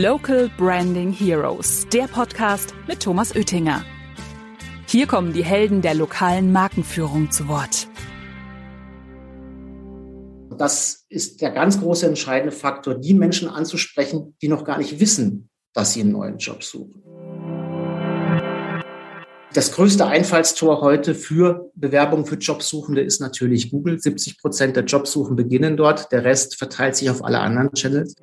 Local Branding Heroes, der Podcast mit Thomas Oettinger. Hier kommen die Helden der lokalen Markenführung zu Wort. Das ist der ganz große entscheidende Faktor, die Menschen anzusprechen, die noch gar nicht wissen, dass sie einen neuen Job suchen. Das größte Einfallstor heute für Bewerbungen für Jobsuchende ist natürlich Google. 70 Prozent der Jobsuchen beginnen dort. Der Rest verteilt sich auf alle anderen Channels.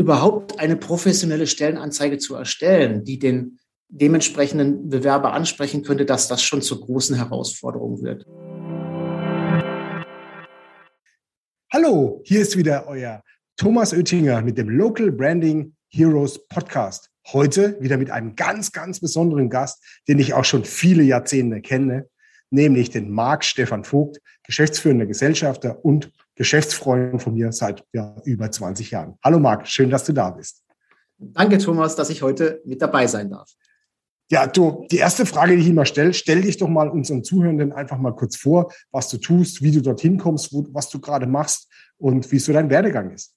Überhaupt eine professionelle Stellenanzeige zu erstellen, die den dementsprechenden Bewerber ansprechen könnte, dass das schon zur großen Herausforderung wird. Hallo, hier ist wieder euer Thomas Oettinger mit dem Local Branding Heroes Podcast. Heute wieder mit einem ganz, ganz besonderen Gast, den ich auch schon viele Jahrzehnte kenne, nämlich den Marc Stefan Vogt, geschäftsführender Gesellschafter und Geschäftsfreund von mir seit ja, über 20 Jahren. Hallo Marc, schön, dass du da bist. Danke, Thomas, dass ich heute mit dabei sein darf. Ja, du, die erste Frage, die ich immer stelle, stell dich doch mal unseren Zuhörenden einfach mal kurz vor, was du tust, wie du dorthin kommst, wo, was du gerade machst und wie so dein Werdegang ist.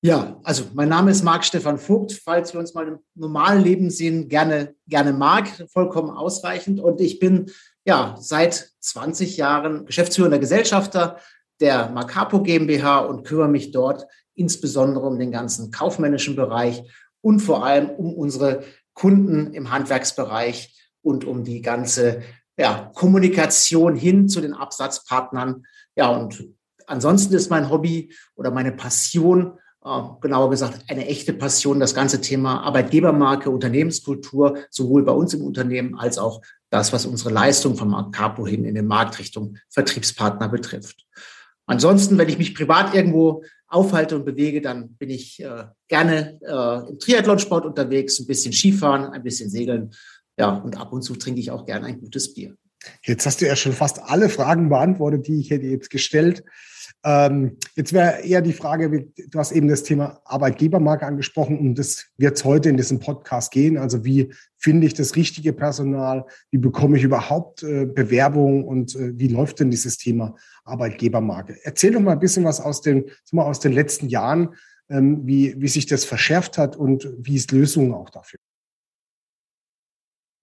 Ja, also mein Name ist Marc Stefan Vogt. Falls wir uns mal im normalen Leben sehen, gerne, gerne Marc, vollkommen ausreichend. Und ich bin ja seit 20 Jahren geschäftsführender Gesellschafter der Macapo GmbH und kümmere mich dort insbesondere um den ganzen kaufmännischen Bereich und vor allem um unsere Kunden im Handwerksbereich und um die ganze ja, Kommunikation hin zu den Absatzpartnern. Ja, und ansonsten ist mein Hobby oder meine Passion äh, genauer gesagt eine echte Passion, das ganze Thema Arbeitgebermarke, Unternehmenskultur, sowohl bei uns im Unternehmen als auch das, was unsere Leistung vom Capo hin in den Marktrichtung Vertriebspartner betrifft. Ansonsten, wenn ich mich privat irgendwo aufhalte und bewege, dann bin ich äh, gerne äh, im Triathlonsport unterwegs, ein bisschen Skifahren, ein bisschen segeln. Ja, und ab und zu trinke ich auch gerne ein gutes Bier. Jetzt hast du ja schon fast alle Fragen beantwortet, die ich hätte jetzt gestellt. Ähm, jetzt wäre eher die Frage, du hast eben das Thema Arbeitgebermarke angesprochen und das wird es heute in diesem Podcast gehen. Also wie finde ich das richtige Personal? Wie bekomme ich überhaupt äh, Bewerbungen und äh, wie läuft denn dieses Thema Arbeitgebermarke? Erzähl doch mal ein bisschen was aus den, mal, aus den letzten Jahren, ähm, wie, wie sich das verschärft hat und wie es Lösungen auch dafür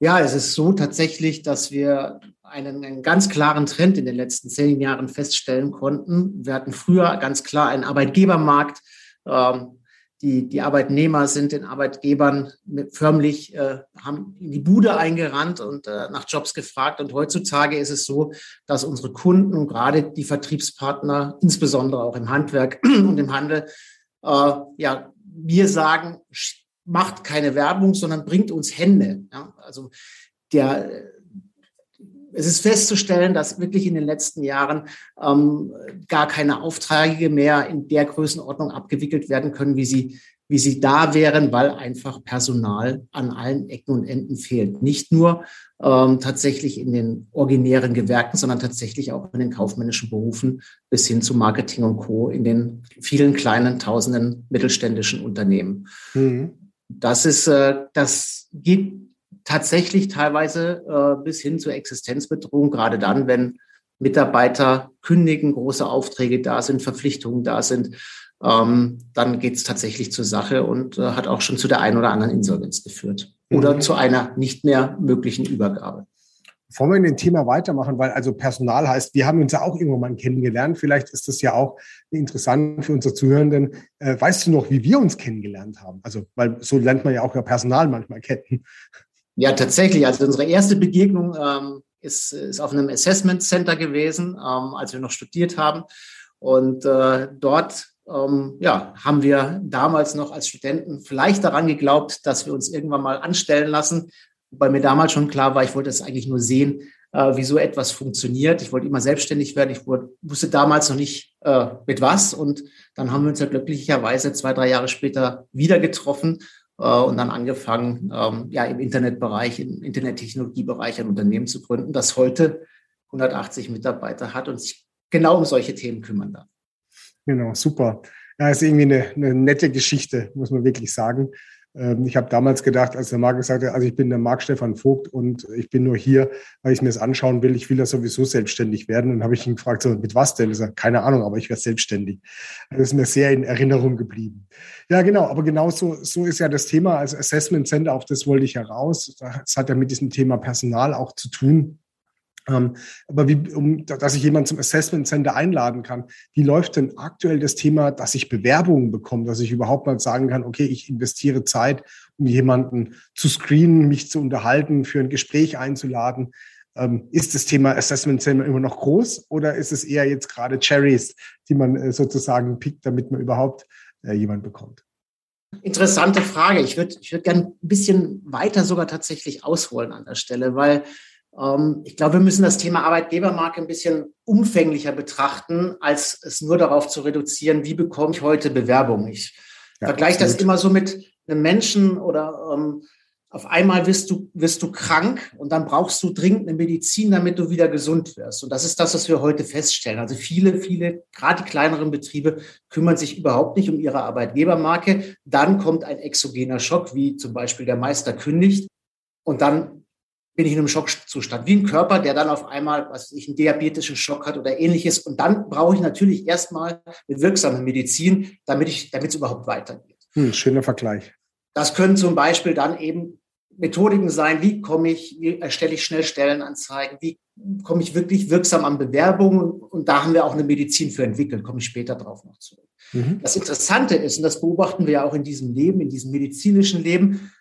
ja, es ist so tatsächlich, dass wir einen, einen, ganz klaren Trend in den letzten zehn Jahren feststellen konnten. Wir hatten früher ganz klar einen Arbeitgebermarkt. Ähm, die, die Arbeitnehmer sind den Arbeitgebern förmlich, äh, haben in die Bude eingerannt und äh, nach Jobs gefragt. Und heutzutage ist es so, dass unsere Kunden und gerade die Vertriebspartner, insbesondere auch im Handwerk und im Handel, äh, ja, wir sagen, macht keine Werbung, sondern bringt uns Hände. Ja, also der, es ist festzustellen, dass wirklich in den letzten Jahren ähm, gar keine Aufträge mehr in der Größenordnung abgewickelt werden können, wie sie, wie sie da wären, weil einfach Personal an allen Ecken und Enden fehlt. Nicht nur ähm, tatsächlich in den originären Gewerken, sondern tatsächlich auch in den kaufmännischen Berufen bis hin zu Marketing und Co. in den vielen kleinen, tausenden mittelständischen Unternehmen. Mhm. Das ist, äh, das geht tatsächlich teilweise äh, bis hin zur Existenzbedrohung, gerade dann, wenn Mitarbeiter kündigen, große Aufträge da sind, Verpflichtungen da sind, ähm, dann geht es tatsächlich zur Sache und äh, hat auch schon zu der einen oder anderen Insolvenz geführt oder mhm. zu einer nicht mehr möglichen Übergabe. Bevor wir in dem Thema weitermachen, weil also Personal heißt, wir haben uns ja auch irgendwann mal kennengelernt. Vielleicht ist das ja auch interessant für unsere Zuhörenden. Äh, weißt du noch, wie wir uns kennengelernt haben? Also, weil so lernt man ja auch ja Personal manchmal kennen. Ja, tatsächlich. Also unsere erste Begegnung ähm, ist, ist auf einem Assessment Center gewesen, ähm, als wir noch studiert haben. Und äh, dort ähm, ja, haben wir damals noch als Studenten vielleicht daran geglaubt, dass wir uns irgendwann mal anstellen lassen Wobei mir damals schon klar war, ich wollte es eigentlich nur sehen, äh, wie so etwas funktioniert. Ich wollte immer selbstständig werden. Ich wurde, wusste damals noch nicht äh, mit was. Und dann haben wir uns ja glücklicherweise zwei, drei Jahre später wieder getroffen äh, und dann angefangen, ähm, ja, im Internetbereich, im Internettechnologiebereich ein Unternehmen zu gründen, das heute 180 Mitarbeiter hat und sich genau um solche Themen kümmern darf. Genau, super. Ja, ist irgendwie eine, eine nette Geschichte, muss man wirklich sagen. Ähm, ich habe damals gedacht, als der Marc gesagt hat, also ich bin der Marc Stefan Vogt und ich bin nur hier, weil ich mir das anschauen will. Ich will ja sowieso selbstständig werden. Und habe ich ihn gefragt, so, mit was denn? Ich sage, keine Ahnung, aber ich werde selbstständig. Das ist mir sehr in Erinnerung geblieben. Ja, genau. Aber genau so, so ist ja das Thema als Assessment Center, auf das wollte ich heraus. Das hat ja mit diesem Thema Personal auch zu tun. Ähm, aber wie, um, dass ich jemanden zum Assessment Center einladen kann, wie läuft denn aktuell das Thema, dass ich Bewerbungen bekomme, dass ich überhaupt mal sagen kann, okay, ich investiere Zeit, um jemanden zu screenen, mich zu unterhalten, für ein Gespräch einzuladen. Ähm, ist das Thema Assessment Center immer noch groß oder ist es eher jetzt gerade Cherries, die man äh, sozusagen pickt, damit man überhaupt äh, jemanden bekommt? Interessante Frage. Ich würde ich würd gerne ein bisschen weiter sogar tatsächlich ausholen an der Stelle, weil ich glaube, wir müssen das Thema Arbeitgebermarke ein bisschen umfänglicher betrachten, als es nur darauf zu reduzieren, wie bekomme ich heute Bewerbung. Ich ja, vergleiche das immer so mit einem Menschen oder ähm, auf einmal wirst du, wirst du krank und dann brauchst du dringend eine Medizin, damit du wieder gesund wirst. Und das ist das, was wir heute feststellen. Also viele, viele, gerade die kleineren Betriebe kümmern sich überhaupt nicht um ihre Arbeitgebermarke. Dann kommt ein exogener Schock, wie zum Beispiel der Meister kündigt. Und dann bin ich in einem Schockzustand, wie ein Körper, der dann auf einmal, was ich, einen diabetischen Schock hat oder ähnliches. Und dann brauche ich natürlich erstmal eine wirksame Medizin, damit ich, damit es überhaupt weitergeht. Hm, schöner Vergleich. Das können zum Beispiel dann eben Methodiken sein, wie komme ich, wie erstelle ich schnell Stellenanzeigen, wie komme ich wirklich wirksam an Bewerbungen und da haben wir auch eine Medizin für entwickelt, komme ich später drauf noch zurück. Mhm. Das Interessante ist, und das beobachten wir ja auch in diesem Leben, in diesem medizinischen Leben,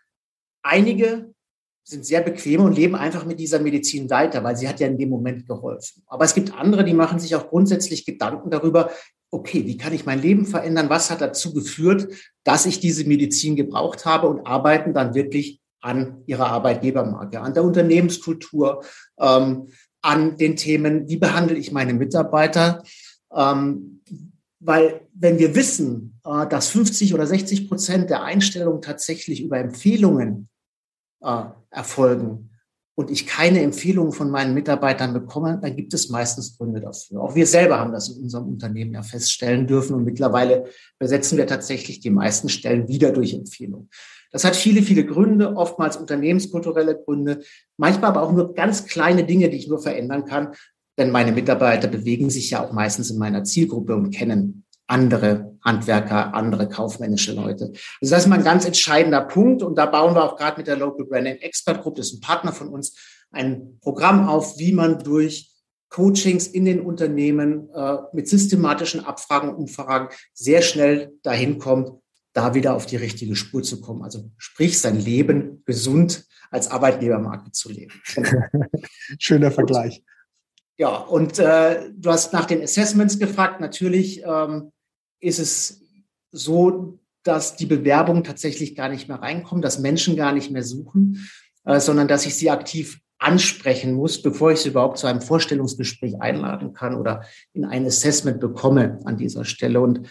einige sind sehr bequem und leben einfach mit dieser Medizin weiter, weil sie hat ja in dem Moment geholfen. Aber es gibt andere, die machen sich auch grundsätzlich Gedanken darüber, okay, wie kann ich mein Leben verändern? Was hat dazu geführt, dass ich diese Medizin gebraucht habe und arbeiten dann wirklich an ihrer Arbeitgebermarke, an der Unternehmenskultur, ähm, an den Themen, wie behandle ich meine Mitarbeiter? Ähm, weil wenn wir wissen, äh, dass 50 oder 60 Prozent der Einstellungen tatsächlich über Empfehlungen äh, erfolgen und ich keine Empfehlungen von meinen Mitarbeitern bekomme, dann gibt es meistens Gründe dafür. Auch wir selber haben das in unserem Unternehmen ja feststellen dürfen und mittlerweile besetzen wir tatsächlich die meisten Stellen wieder durch Empfehlungen. Das hat viele, viele Gründe, oftmals unternehmenskulturelle Gründe, manchmal aber auch nur ganz kleine Dinge, die ich nur verändern kann, denn meine Mitarbeiter bewegen sich ja auch meistens in meiner Zielgruppe und kennen andere Handwerker, andere kaufmännische Leute. Also das ist mal ein ganz entscheidender Punkt und da bauen wir auch gerade mit der Local Branding Expert Group, das ist ein Partner von uns, ein Programm auf, wie man durch Coachings in den Unternehmen äh, mit systematischen Abfragen und Umfragen sehr schnell dahin kommt, da wieder auf die richtige Spur zu kommen. Also sprich, sein Leben gesund als Arbeitgebermarke zu leben. Schöner Vergleich. Ja, und äh, du hast nach den Assessments gefragt. Natürlich ähm, ist es so, dass die Bewerbungen tatsächlich gar nicht mehr reinkommen, dass Menschen gar nicht mehr suchen, äh, sondern dass ich sie aktiv ansprechen muss, bevor ich sie überhaupt zu einem Vorstellungsgespräch einladen kann oder in ein Assessment bekomme an dieser Stelle. Und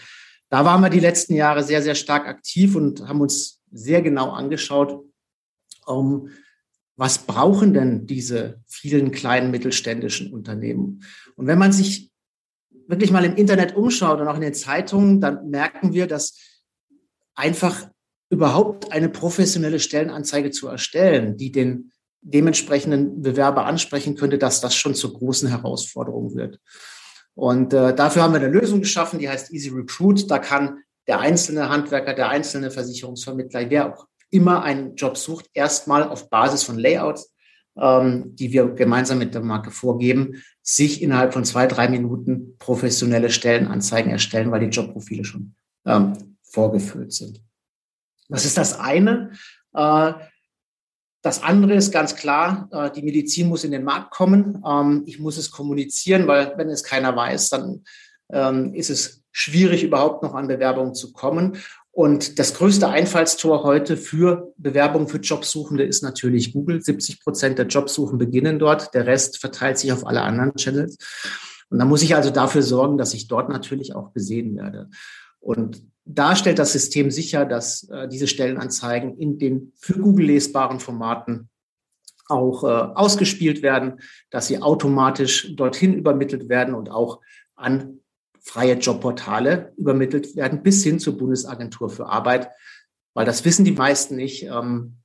da waren wir die letzten Jahre sehr, sehr stark aktiv und haben uns sehr genau angeschaut, um, was brauchen denn diese vielen kleinen mittelständischen Unternehmen? Und wenn man sich wirklich mal im Internet umschaut und auch in den Zeitungen, dann merken wir, dass einfach überhaupt eine professionelle Stellenanzeige zu erstellen, die den dementsprechenden Bewerber ansprechen könnte, dass das schon zur großen Herausforderung wird. Und äh, dafür haben wir eine Lösung geschaffen, die heißt Easy Recruit. Da kann der einzelne Handwerker, der einzelne Versicherungsvermittler, wer auch immer einen Job sucht, erstmal auf Basis von Layouts ähm, die wir gemeinsam mit der Marke vorgeben, sich innerhalb von zwei, drei Minuten professionelle Stellenanzeigen erstellen, weil die Jobprofile schon ähm, vorgefüllt sind. Das ist das eine. Äh, das andere ist ganz klar, äh, die Medizin muss in den Markt kommen. Ähm, ich muss es kommunizieren, weil wenn es keiner weiß, dann ähm, ist es schwierig, überhaupt noch an Bewerbungen zu kommen. Und das größte Einfallstor heute für Bewerbungen für Jobsuchende ist natürlich Google. 70 Prozent der Jobsuchen beginnen dort. Der Rest verteilt sich auf alle anderen Channels. Und da muss ich also dafür sorgen, dass ich dort natürlich auch gesehen werde. Und da stellt das System sicher, dass äh, diese Stellenanzeigen in den für Google lesbaren Formaten auch äh, ausgespielt werden, dass sie automatisch dorthin übermittelt werden und auch an freie Jobportale übermittelt werden, bis hin zur Bundesagentur für Arbeit, weil das wissen die meisten nicht. Ähm,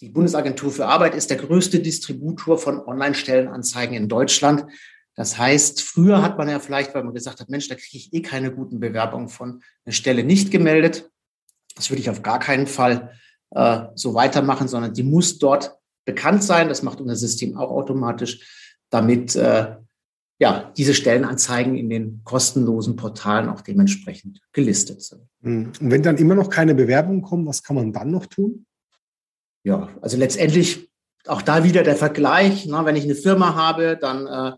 die Bundesagentur für Arbeit ist der größte Distributor von Online-Stellenanzeigen in Deutschland. Das heißt, früher hat man ja vielleicht, weil man gesagt hat, Mensch, da kriege ich eh keine guten Bewerbungen von, eine Stelle nicht gemeldet. Das würde ich auf gar keinen Fall äh, so weitermachen, sondern die muss dort bekannt sein. Das macht unser System auch automatisch, damit äh, ja, diese Stellenanzeigen in den kostenlosen Portalen auch dementsprechend gelistet sind. Hm. Und wenn dann immer noch keine Bewerbungen kommen, was kann man dann noch tun? Ja, also letztendlich auch da wieder der Vergleich. Na, wenn ich eine Firma habe, dann, äh,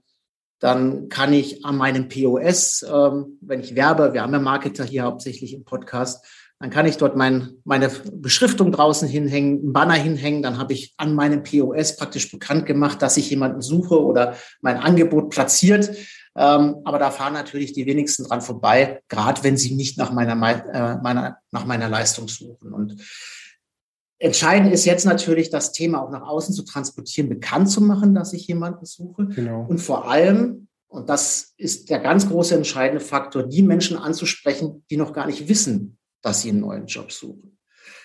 dann kann ich an meinem POS, ähm, wenn ich werbe, wir haben ja Marketer hier hauptsächlich im Podcast, dann kann ich dort mein, meine Beschriftung draußen hinhängen, einen Banner hinhängen. Dann habe ich an meinem POS praktisch bekannt gemacht, dass ich jemanden suche oder mein Angebot platziert. Ähm, aber da fahren natürlich die wenigsten dran vorbei, gerade wenn sie nicht nach meiner, äh, meiner, nach meiner Leistung suchen. Und entscheidend ist jetzt natürlich, das Thema auch nach außen zu transportieren, bekannt zu machen, dass ich jemanden suche. Genau. Und vor allem, und das ist der ganz große entscheidende Faktor, die Menschen anzusprechen, die noch gar nicht wissen, dass sie einen neuen Job suchen.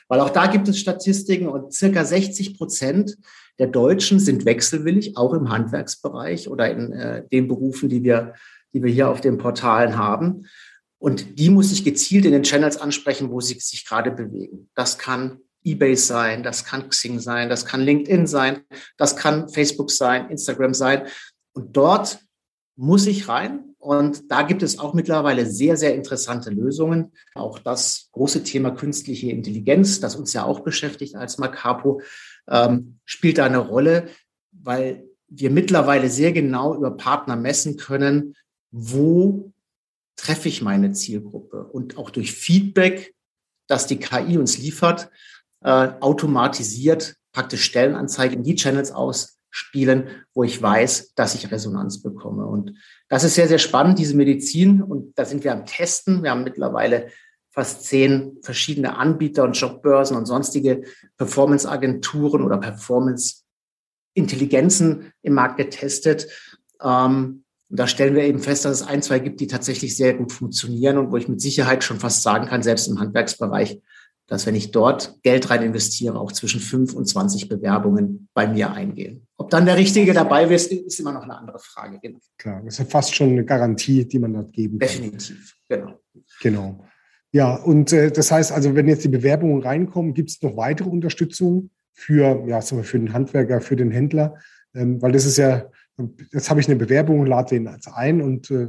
Weil auch da gibt es Statistiken und circa 60 Prozent der Deutschen sind wechselwillig, auch im Handwerksbereich oder in äh, den Berufen, die wir, die wir hier auf den Portalen haben. Und die muss ich gezielt in den Channels ansprechen, wo sie sich gerade bewegen. Das kann eBay sein, das kann Xing sein, das kann LinkedIn sein, das kann Facebook sein, Instagram sein. Und dort muss ich rein und da gibt es auch mittlerweile sehr, sehr interessante Lösungen. Auch das große Thema künstliche Intelligenz, das uns ja auch beschäftigt als Macapo, ähm, spielt da eine Rolle, weil wir mittlerweile sehr genau über Partner messen können, wo treffe ich meine Zielgruppe. Und auch durch Feedback, das die KI uns liefert, äh, automatisiert praktisch Stellenanzeigen in die Channels ausspielen, wo ich weiß, dass ich Resonanz bekomme. Und das ist sehr, sehr spannend, diese Medizin. Und da sind wir am Testen. Wir haben mittlerweile fast zehn verschiedene Anbieter und Jobbörsen und sonstige Performance-Agenturen oder Performance-Intelligenzen im Markt getestet. Ähm, und da stellen wir eben fest, dass es ein, zwei gibt, die tatsächlich sehr gut funktionieren und wo ich mit Sicherheit schon fast sagen kann, selbst im Handwerksbereich, dass wenn ich dort Geld rein investiere, auch zwischen fünf und zwanzig Bewerbungen bei mir eingehen. Ob dann der Richtige dabei ist, ist immer noch eine andere Frage. Genau. Klar, das ist ja fast schon eine Garantie, die man dort geben kann. Definitiv, genau. Genau. Ja, und äh, das heißt also, wenn jetzt die Bewerbungen reinkommen, gibt es noch weitere Unterstützung für, ja, sagen wir, für den Handwerker, für den Händler? Ähm, weil das ist ja, jetzt habe ich eine Bewerbung, lade den ein und äh,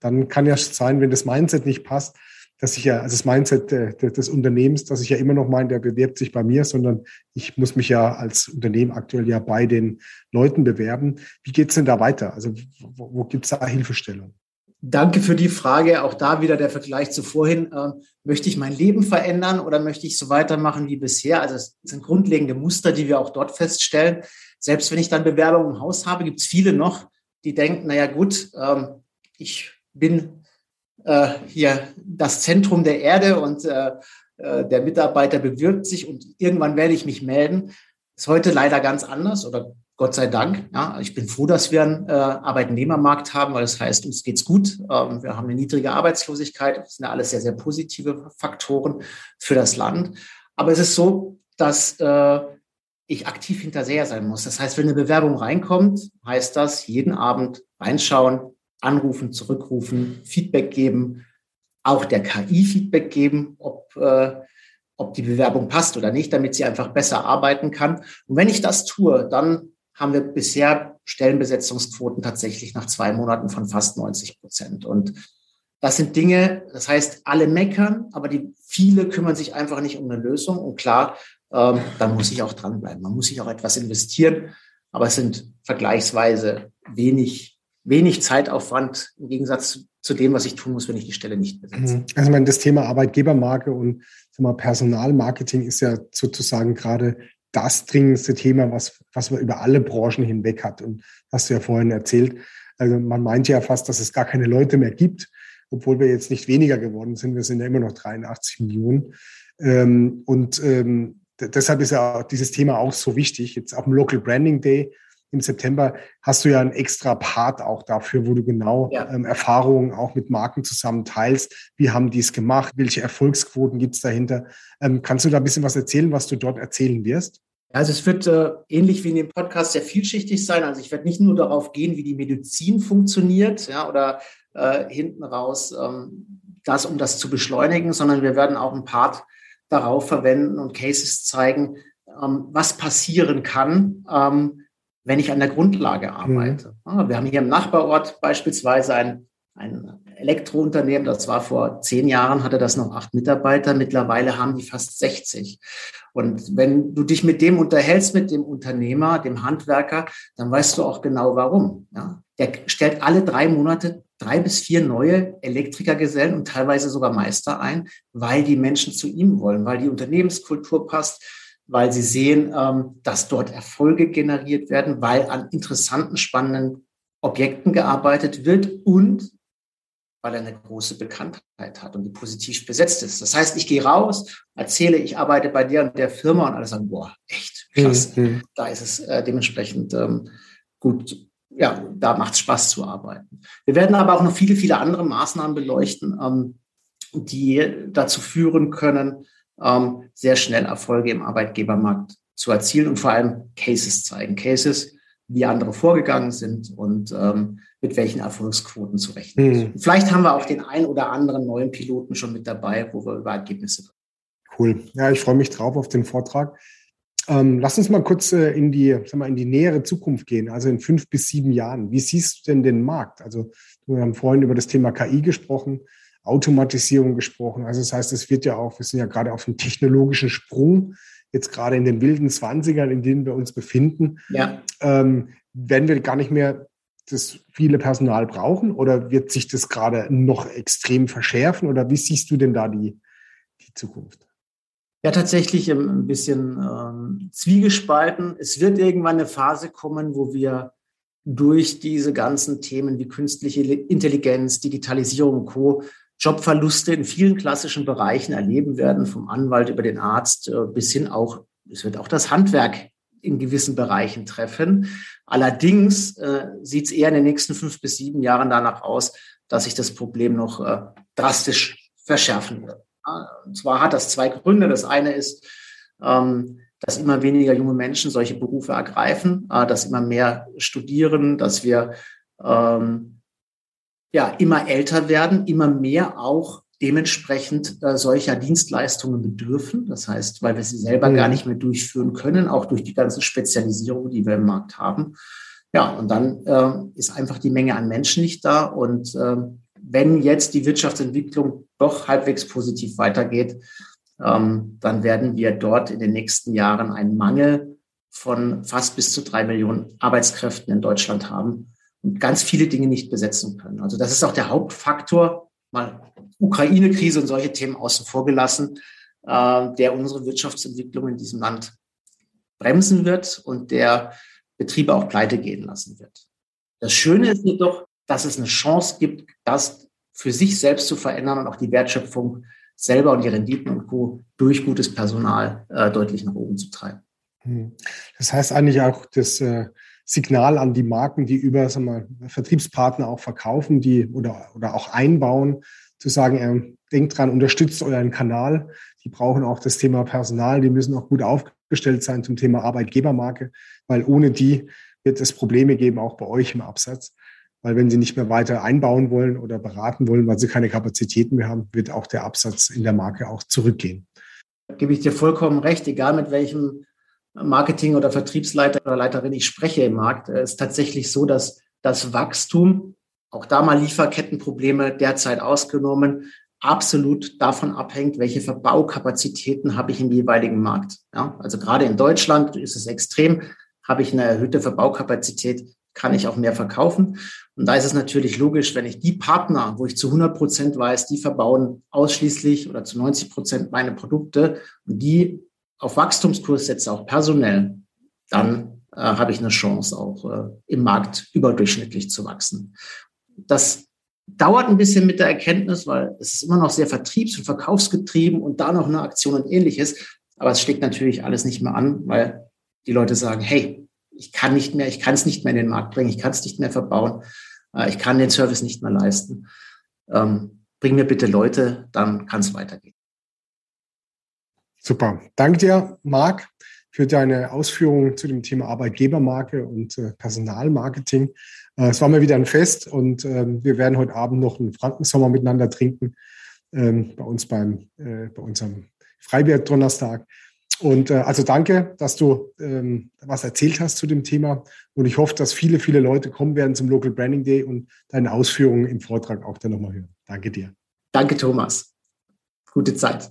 dann kann ja sein, wenn das Mindset nicht passt, dass ich ja, also das Mindset des Unternehmens, dass ich ja immer noch meine, der bewirbt sich bei mir, sondern ich muss mich ja als Unternehmen aktuell ja bei den Leuten bewerben. Wie geht es denn da weiter? Also wo, wo gibt es da Hilfestellung? Danke für die Frage. Auch da wieder der Vergleich zu vorhin. Äh, möchte ich mein Leben verändern oder möchte ich so weitermachen wie bisher? Also es sind grundlegende Muster, die wir auch dort feststellen. Selbst wenn ich dann Bewerbungen im Haus habe, gibt es viele noch, die denken, naja gut, ähm, ich bin äh, hier das Zentrum der Erde und äh, äh, der Mitarbeiter bewirbt sich und irgendwann werde ich mich melden. Ist heute leider ganz anders oder Gott sei Dank. Ja, ich bin froh, dass wir einen äh, Arbeitnehmermarkt haben, weil das heißt, uns geht's gut. Ähm, wir haben eine niedrige Arbeitslosigkeit. Das sind ja alles sehr, sehr positive Faktoren für das Land. Aber es ist so, dass äh, ich aktiv hinterher sein muss. Das heißt, wenn eine Bewerbung reinkommt, heißt das jeden Abend reinschauen, anrufen, zurückrufen, Feedback geben, auch der KI Feedback geben, ob, äh, ob die Bewerbung passt oder nicht, damit sie einfach besser arbeiten kann. Und wenn ich das tue, dann haben wir bisher Stellenbesetzungsquoten tatsächlich nach zwei Monaten von fast 90 Prozent. Und das sind Dinge, das heißt, alle meckern, aber die viele kümmern sich einfach nicht um eine Lösung. Und klar, ähm, dann muss ich auch dranbleiben. Man muss sich auch etwas investieren, aber es sind vergleichsweise wenig wenig Zeitaufwand im Gegensatz zu dem, was ich tun muss, wenn ich die Stelle nicht besetze. Mhm. Also ich meine, das Thema Arbeitgebermarke und Personalmarketing ist ja sozusagen gerade das dringendste Thema, was, was man über alle Branchen hinweg hat. Und hast du ja vorhin erzählt. Also man meint ja fast, dass es gar keine Leute mehr gibt, obwohl wir jetzt nicht weniger geworden sind. Wir sind ja immer noch 83 Millionen. Ähm, und ähm, deshalb ist ja dieses Thema auch so wichtig. Jetzt auf dem Local Branding Day im September hast du ja einen extra Part auch dafür, wo du genau ja. ähm, Erfahrungen auch mit Marken zusammen teilst. Wie haben die es gemacht? Welche Erfolgsquoten gibt es dahinter? Ähm, kannst du da ein bisschen was erzählen, was du dort erzählen wirst? Also es wird äh, ähnlich wie in dem Podcast sehr vielschichtig sein. Also ich werde nicht nur darauf gehen, wie die Medizin funktioniert, ja, oder äh, hinten raus ähm, das, um das zu beschleunigen, sondern wir werden auch ein Part darauf verwenden und Cases zeigen, ähm, was passieren kann, ähm, wenn ich an der Grundlage mhm. arbeite. Mhm. Wir haben hier im Nachbarort beispielsweise ein, ein Elektrounternehmen, das war vor zehn Jahren, hatte das noch acht Mitarbeiter, mittlerweile haben die fast 60. Und wenn du dich mit dem unterhältst, mit dem Unternehmer, dem Handwerker, dann weißt du auch genau warum. Ja? Der stellt alle drei Monate drei bis vier neue Elektrikergesellen und teilweise sogar Meister ein, weil die Menschen zu ihm wollen, weil die Unternehmenskultur passt, weil sie sehen, ähm, dass dort Erfolge generiert werden, weil an interessanten, spannenden Objekten gearbeitet wird und weil er eine große Bekanntheit hat und die positiv besetzt ist. Das heißt, ich gehe raus, erzähle, ich arbeite bei dir und der Firma und alle sagen, boah, echt klasse. Mhm. Da ist es äh, dementsprechend ähm, gut. Ja, da macht es Spaß zu arbeiten. Wir werden aber auch noch viele, viele andere Maßnahmen beleuchten, ähm, die dazu führen können, ähm, sehr schnell Erfolge im Arbeitgebermarkt zu erzielen und vor allem Cases zeigen. Cases, wie andere vorgegangen sind und ähm, mit welchen Erfolgsquoten zu rechnen. Hm. Vielleicht haben wir auch den ein oder anderen neuen Piloten schon mit dabei, wo wir über Ergebnisse reden. Cool. Ja, ich freue mich drauf auf den Vortrag. Ähm, lass uns mal kurz äh, in die, sag mal, in die nähere Zukunft gehen, also in fünf bis sieben Jahren. Wie siehst du denn den Markt? Also wir haben vorhin über das Thema KI gesprochen. Automatisierung gesprochen. Also das heißt, es wird ja auch, wir sind ja gerade auf einem technologischen Sprung, jetzt gerade in den wilden Zwanzigern, in denen wir uns befinden. Ja. Ähm, werden wir gar nicht mehr das viele Personal brauchen oder wird sich das gerade noch extrem verschärfen oder wie siehst du denn da die, die Zukunft? Ja, tatsächlich ein bisschen ähm, zwiegespalten. Es wird irgendwann eine Phase kommen, wo wir durch diese ganzen Themen wie künstliche Intelligenz, Digitalisierung und Co. Jobverluste in vielen klassischen Bereichen erleben werden, vom Anwalt über den Arzt äh, bis hin auch, es wird auch das Handwerk in gewissen Bereichen treffen. Allerdings äh, sieht es eher in den nächsten fünf bis sieben Jahren danach aus, dass sich das Problem noch äh, drastisch verschärfen wird. Und zwar hat das zwei Gründe. Das eine ist, ähm, dass immer weniger junge Menschen solche Berufe ergreifen, äh, dass immer mehr studieren, dass wir ähm, ja immer älter werden, immer mehr auch dementsprechend äh, solcher Dienstleistungen bedürfen. Das heißt, weil wir sie selber mhm. gar nicht mehr durchführen können, auch durch die ganzen Spezialisierungen, die wir im Markt haben. Ja, und dann äh, ist einfach die Menge an Menschen nicht da. Und äh, wenn jetzt die Wirtschaftsentwicklung doch halbwegs positiv weitergeht, ähm, dann werden wir dort in den nächsten Jahren einen Mangel von fast bis zu drei Millionen Arbeitskräften in Deutschland haben ganz viele Dinge nicht besetzen können. Also das ist auch der Hauptfaktor, mal Ukraine-Krise und solche Themen außen vor gelassen, äh, der unsere Wirtschaftsentwicklung in diesem Land bremsen wird und der Betriebe auch pleite gehen lassen wird. Das Schöne ist jedoch, dass es eine Chance gibt, das für sich selbst zu verändern und auch die Wertschöpfung selber und die Renditen und Co. durch gutes Personal äh, deutlich nach oben zu treiben. Hm. Das heißt eigentlich auch, dass äh, Signal an die Marken, die über sagen wir, Vertriebspartner auch verkaufen, die oder, oder auch einbauen, zu sagen, äh, denkt dran, unterstützt euren Kanal. Die brauchen auch das Thema Personal, die müssen auch gut aufgestellt sein zum Thema Arbeitgebermarke, weil ohne die wird es Probleme geben, auch bei euch im Absatz. Weil wenn sie nicht mehr weiter einbauen wollen oder beraten wollen, weil sie keine Kapazitäten mehr haben, wird auch der Absatz in der Marke auch zurückgehen. Gebe ich dir vollkommen recht, egal mit welchem Marketing- oder Vertriebsleiter oder Leiterin ich spreche im Markt, äh, ist tatsächlich so, dass das Wachstum, auch da mal Lieferkettenprobleme derzeit ausgenommen, absolut davon abhängt, welche Verbaukapazitäten habe ich im jeweiligen Markt. Ja, also gerade in Deutschland ist es extrem. Habe ich eine erhöhte Verbaukapazität, kann ich auch mehr verkaufen. Und da ist es natürlich logisch, wenn ich die Partner, wo ich zu 100 Prozent weiß, die verbauen ausschließlich oder zu 90 Prozent meine Produkte und die auf Wachstumskurs setze, auch personell, dann äh, habe ich eine Chance, auch äh, im Markt überdurchschnittlich zu wachsen. Das dauert ein bisschen mit der Erkenntnis, weil es ist immer noch sehr vertriebs- und verkaufsgetrieben und da noch eine Aktion und ähnliches. Aber es schlägt natürlich alles nicht mehr an, weil die Leute sagen, hey, ich kann nicht mehr, ich kann es nicht mehr in den Markt bringen, ich kann es nicht mehr verbauen, äh, ich kann den Service nicht mehr leisten. Ähm, bring mir bitte Leute, dann kann es weitergehen. Super. Danke dir, Marc, für deine Ausführungen zu dem Thema Arbeitgebermarke und äh, Personalmarketing. Äh, es war mir wieder ein Fest und ähm, wir werden heute Abend noch einen Frankensommer miteinander trinken ähm, bei uns beim äh, bei unserem Freibier-Donnerstag. Und äh, also danke, dass du ähm, was erzählt hast zu dem Thema. Und ich hoffe, dass viele, viele Leute kommen werden zum Local Branding Day und deine Ausführungen im Vortrag auch dann nochmal hören. Danke dir. Danke, Thomas. Gute Zeit.